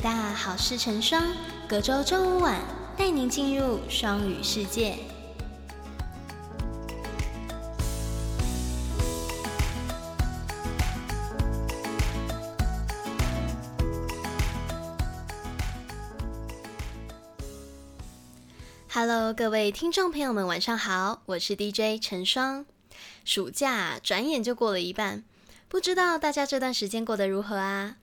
大好事成双，隔周周五晚带您进入双语世界。Hello，各位听众朋友们，晚上好，我是 DJ 陈双。暑假转眼就过了一半，不知道大家这段时间过得如何啊？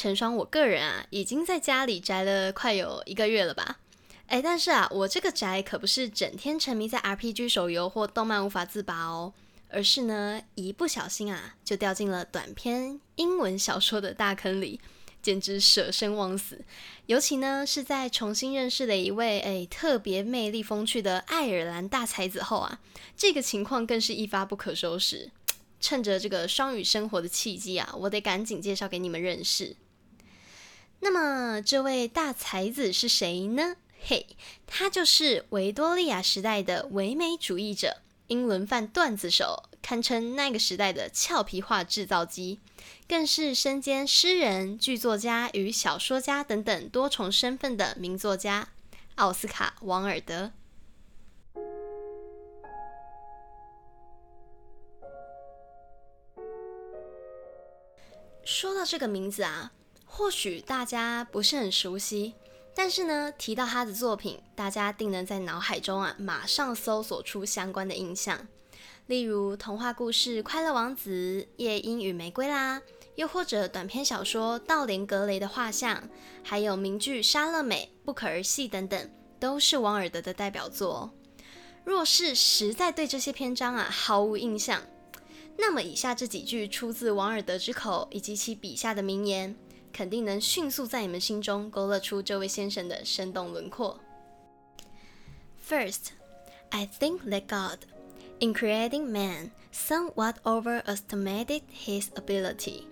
陈双，我个人啊，已经在家里宅了快有一个月了吧？哎，但是啊，我这个宅可不是整天沉迷在 RPG 手游或动漫无法自拔哦，而是呢，一不小心啊，就掉进了短篇英文小说的大坑里，简直舍生忘死。尤其呢，是在重新认识了一位哎特别魅力风趣的爱尔兰大才子后啊，这个情况更是一发不可收拾。趁着这个双语生活的契机啊，我得赶紧介绍给你们认识。那么，这位大才子是谁呢？嘿，他就是维多利亚时代的唯美主义者、英伦范段子手，堪称那个时代的俏皮话制造机，更是身兼诗人、剧作家与小说家等等多重身份的名作家——奥斯卡·王尔德。说到这个名字啊。或许大家不是很熟悉，但是呢，提到他的作品，大家定能在脑海中啊马上搜索出相关的印象，例如童话故事《快乐王子》、《夜莺与玫瑰》啦，又或者短篇小说《道林格雷的画像》，还有名剧《莎乐美》《不可儿戏》等等，都是王尔德的代表作。若是实在对这些篇章啊毫无印象，那么以下这几句出自王尔德之口，以及其笔下的名言。肯定能迅速在你们心中勾勒出这位先生的生动轮廓。First, I think that God, in creating man, somewhat overestimated his ability。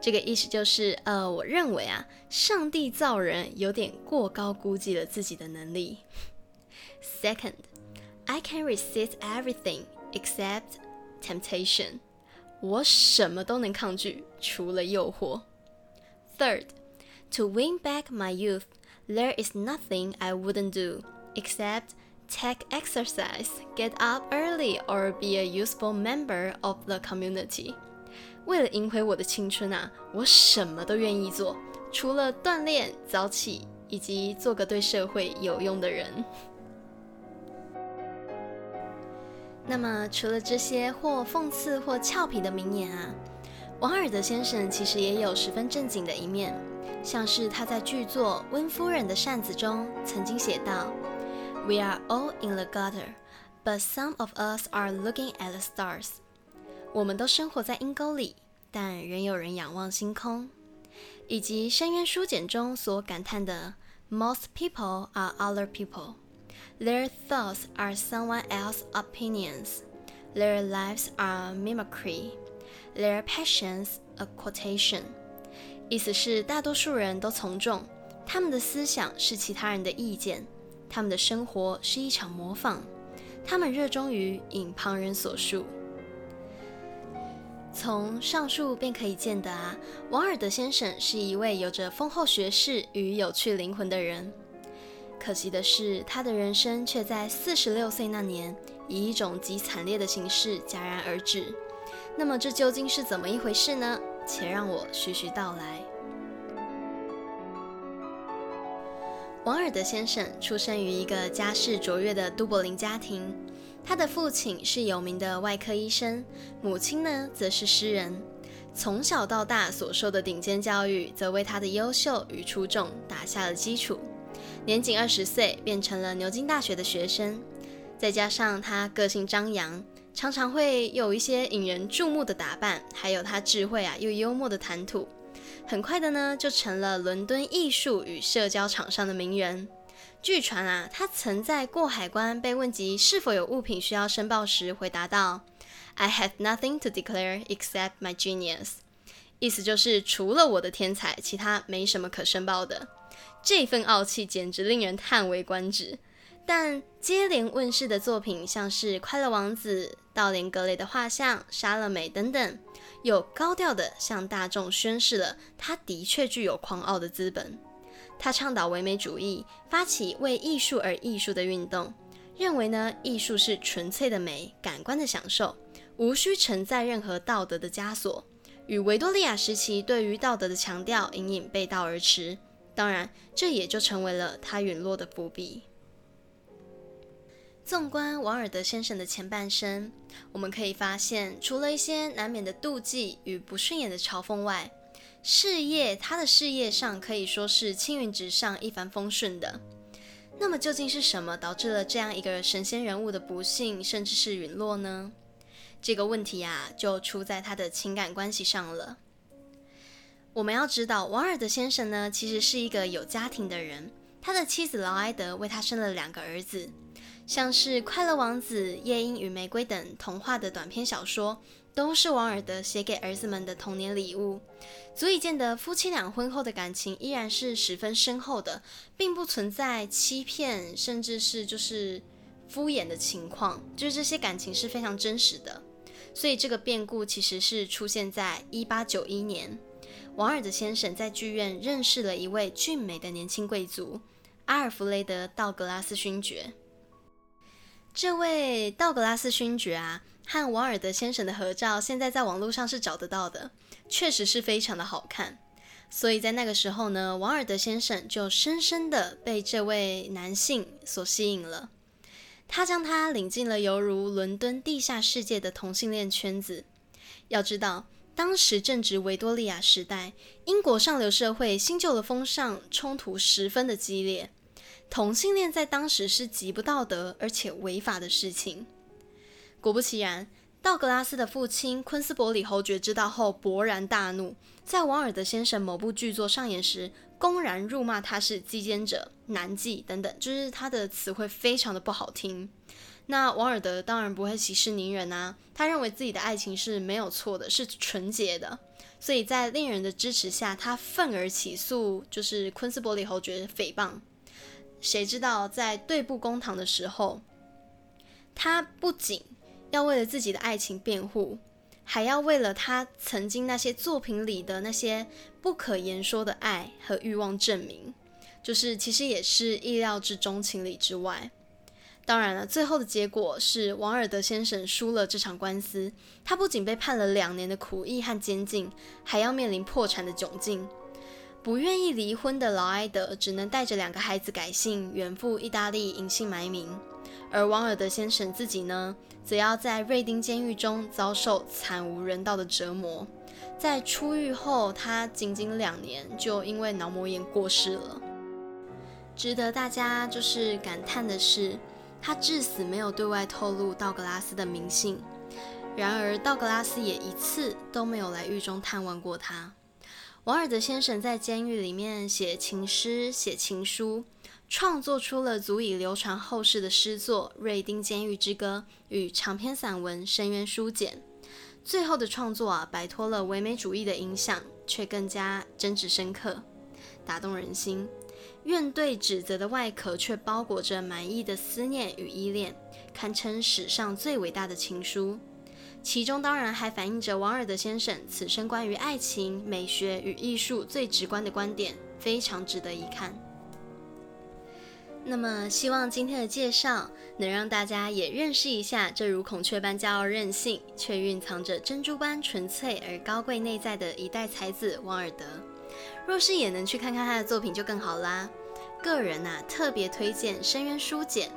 这个意思就是，呃，我认为啊，上帝造人有点过高估计了自己的能力。Second, I can resist everything except temptation。我什么都能抗拒，除了诱惑。Third, to win back my youth, there is nothing I wouldn't do except take exercise, get up early, or be a useful member of the community. 为了赢回我的青春啊，我什么都愿意做，除了锻炼、早起以及做个对社会有用的人。那么，除了这些或讽刺或俏皮的名言啊。 王尔德先生其实也有十分正经的一面，像是他在剧作《温夫人的扇子》中曾经写道：“We are all in the gutter, but some of us are looking at the stars。”我们都生活在阴沟里，但仍有人仰望星空。以及《深渊书简》中所感叹的：“Most people are other people. Their thoughts are someone else's opinions. Their lives are mimicry.” Their passions a quotation，意思是大多数人都从众，他们的思想是其他人的意见，他们的生活是一场模仿，他们热衷于引旁人所述。从上述便可以见得啊，王尔德先生是一位有着丰厚学识与有趣灵魂的人。可惜的是，他的人生却在四十六岁那年，以一种极惨烈的形式戛然而止。那么这究竟是怎么一回事呢？且让我徐徐道来。王尔德先生出生于一个家世卓越的都柏林家庭，他的父亲是有名的外科医生，母亲呢则是诗人。从小到大所受的顶尖教育，则为他的优秀与出众打下了基础。年仅二十岁，变成了牛津大学的学生。再加上他个性张扬。常常会有一些引人注目的打扮，还有他智慧啊又幽默的谈吐，很快的呢就成了伦敦艺术与社交场上的名人。据传啊，他曾在过海关被问及是否有物品需要申报时，回答道：“I have nothing to declare except my genius。”意思就是除了我的天才，其他没什么可申报的。这份傲气简直令人叹为观止。但接连问世的作品，像是《快乐王子》、道连格雷的画像、莎乐美等等，有高调的向大众宣示了他的确具有狂傲的资本。他倡导唯美主义，发起为艺术而艺术的运动，认为呢艺术是纯粹的美，感官的享受，无需承载任何道德的枷锁。与维多利亚时期对于道德的强调隐隐背道而驰。当然，这也就成为了他陨落的伏笔。纵观王尔德先生的前半生，我们可以发现，除了一些难免的妒忌与不顺眼的嘲讽外，事业，他的事业上可以说是青云直上、一帆风顺的。那么，究竟是什么导致了这样一个神仙人物的不幸，甚至是陨落呢？这个问题啊，就出在他的情感关系上了。我们要知道，王尔德先生呢，其实是一个有家庭的人，他的妻子劳埃德为他生了两个儿子。像是《快乐王子》《夜莺与玫瑰》等童话的短篇小说，都是王尔德写给儿子们的童年礼物，足以见得夫妻俩婚后的感情依然是十分深厚的，并不存在欺骗，甚至是就是敷衍的情况，就是这些感情是非常真实的。所以这个变故其实是出现在一八九一年，王尔德先生在剧院认识了一位俊美的年轻贵族阿尔弗雷德·道格拉斯勋爵。这位道格拉斯勋爵啊，和王尔德先生的合照，现在在网络上是找得到的，确实是非常的好看。所以在那个时候呢，王尔德先生就深深的被这位男性所吸引了。他将他领进了犹如伦敦地下世界的同性恋圈子。要知道，当时正值维多利亚时代，英国上流社会新旧的风尚冲突十分的激烈。同性恋在当时是极不道德而且违法的事情。果不其然，道格拉斯的父亲昆斯伯里侯爵知道后勃然大怒，在王尔德先生某部剧作上演时，公然辱骂他是鸡奸者、男妓等等，就是他的词汇非常的不好听。那王尔德当然不会息事宁人啊，他认为自己的爱情是没有错的，是纯洁的，所以在恋人的支持下，他愤而起诉，就是昆斯伯里侯爵诽谤。谁知道在对簿公堂的时候，他不仅要为了自己的爱情辩护，还要为了他曾经那些作品里的那些不可言说的爱和欲望证明，就是其实也是意料之中、情理之外。当然了，最后的结果是王尔德先生输了这场官司，他不仅被判了两年的苦役和监禁，还要面临破产的窘境。不愿意离婚的劳埃德只能带着两个孩子改姓，远赴意大利隐姓埋名。而王尔德先生自己呢，则要在瑞丁监狱中遭受惨无人道的折磨。在出狱后，他仅仅两年就因为脑膜炎过世了。值得大家就是感叹的是，他至死没有对外透露道格拉斯的名姓。然而，道格拉斯也一次都没有来狱中探望过他。王尔德先生在监狱里面写情诗、写情书，创作出了足以流传后世的诗作《瑞丁监狱之歌》与长篇散文《深渊书简》。最后的创作啊，摆脱了唯美主义的影响，却更加真挚深刻，打动人心。怨对指责的外壳，却包裹着满意的思念与依恋，堪称史上最伟大的情书。其中当然还反映着王尔德先生此生关于爱情、美学与艺术最直观的观点，非常值得一看。那么，希望今天的介绍能让大家也认识一下这如孔雀般骄傲任性，却蕴藏着珍珠般纯粹而高贵内在的一代才子王尔德。若是也能去看看他的作品就更好啦。个人呐，特别推荐《深渊书简》。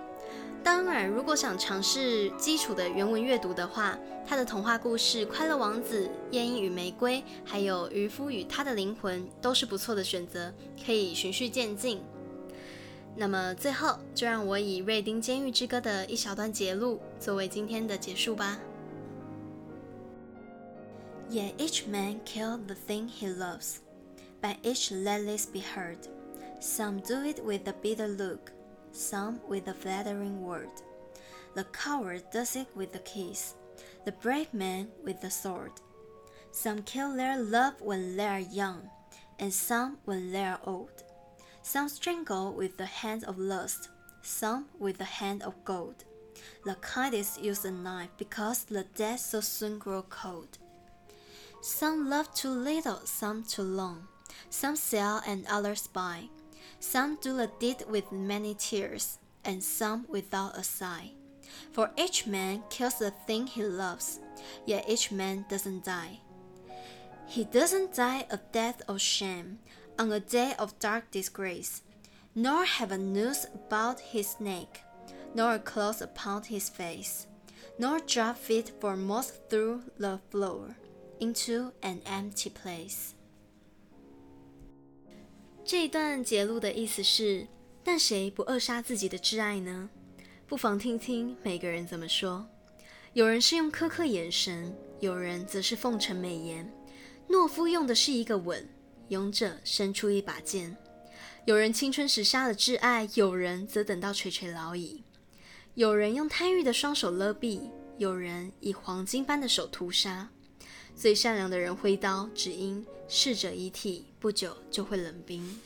当然，如果想尝试基础的原文阅读的话，他的童话故事《快乐王子》《夜莺与玫瑰》还有《渔夫与他的灵魂》都是不错的选择，可以循序渐进。那么最后，就让我以《瑞丁监狱之歌》的一小段节录作为今天的结束吧。Yet each man kill the thing he loves, but each let this be heard. Some do it with a bitter look. Some with a flattering word. The coward does it with a kiss, the brave man with the sword. Some kill their love when they are young, and some when they are old. Some strangle with the hand of lust, some with the hand of gold. The kindest use a knife because the dead so soon grow cold. Some love too little, some too long. Some sell and others buy. Some do the deed with many tears, and some without a sigh. For each man kills the thing he loves, yet each man doesn't die. He doesn't die a death of shame on a day of dark disgrace, nor have a noose about his neck, nor a cloth upon his face, nor drop feet foremost through the floor into an empty place. 这一段节录的意思是：但谁不扼杀自己的挚爱呢？不妨听听每个人怎么说。有人是用苛刻眼神，有人则是奉承美言。懦夫用的是一个吻，勇者伸出一把剑。有人青春时杀了挚爱，有人则等到垂垂老矣。有人用贪欲的双手勒毙，有人以黄金般的手屠杀。最善良的人挥刀，只因逝者遗体不久就会冷冰。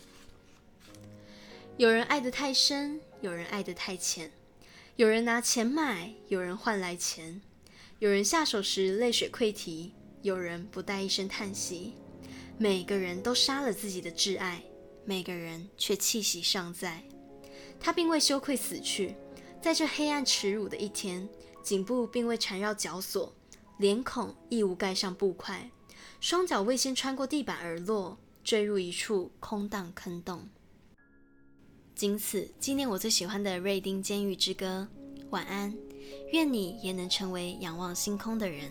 有人爱得太深，有人爱得太浅。有人拿钱买，有人换来钱。有人下手时泪水溃堤，有人不带一声叹息。每个人都杀了自己的挚爱，每个人却气息尚在。他并未羞愧死去，在这黑暗耻辱的一天，颈部并未缠绕绞索。脸孔亦无盖上布块，双脚未先穿过地板而落，坠入一处空荡坑洞。仅此纪念我最喜欢的《瑞丁监狱之歌》。晚安，愿你也能成为仰望星空的人。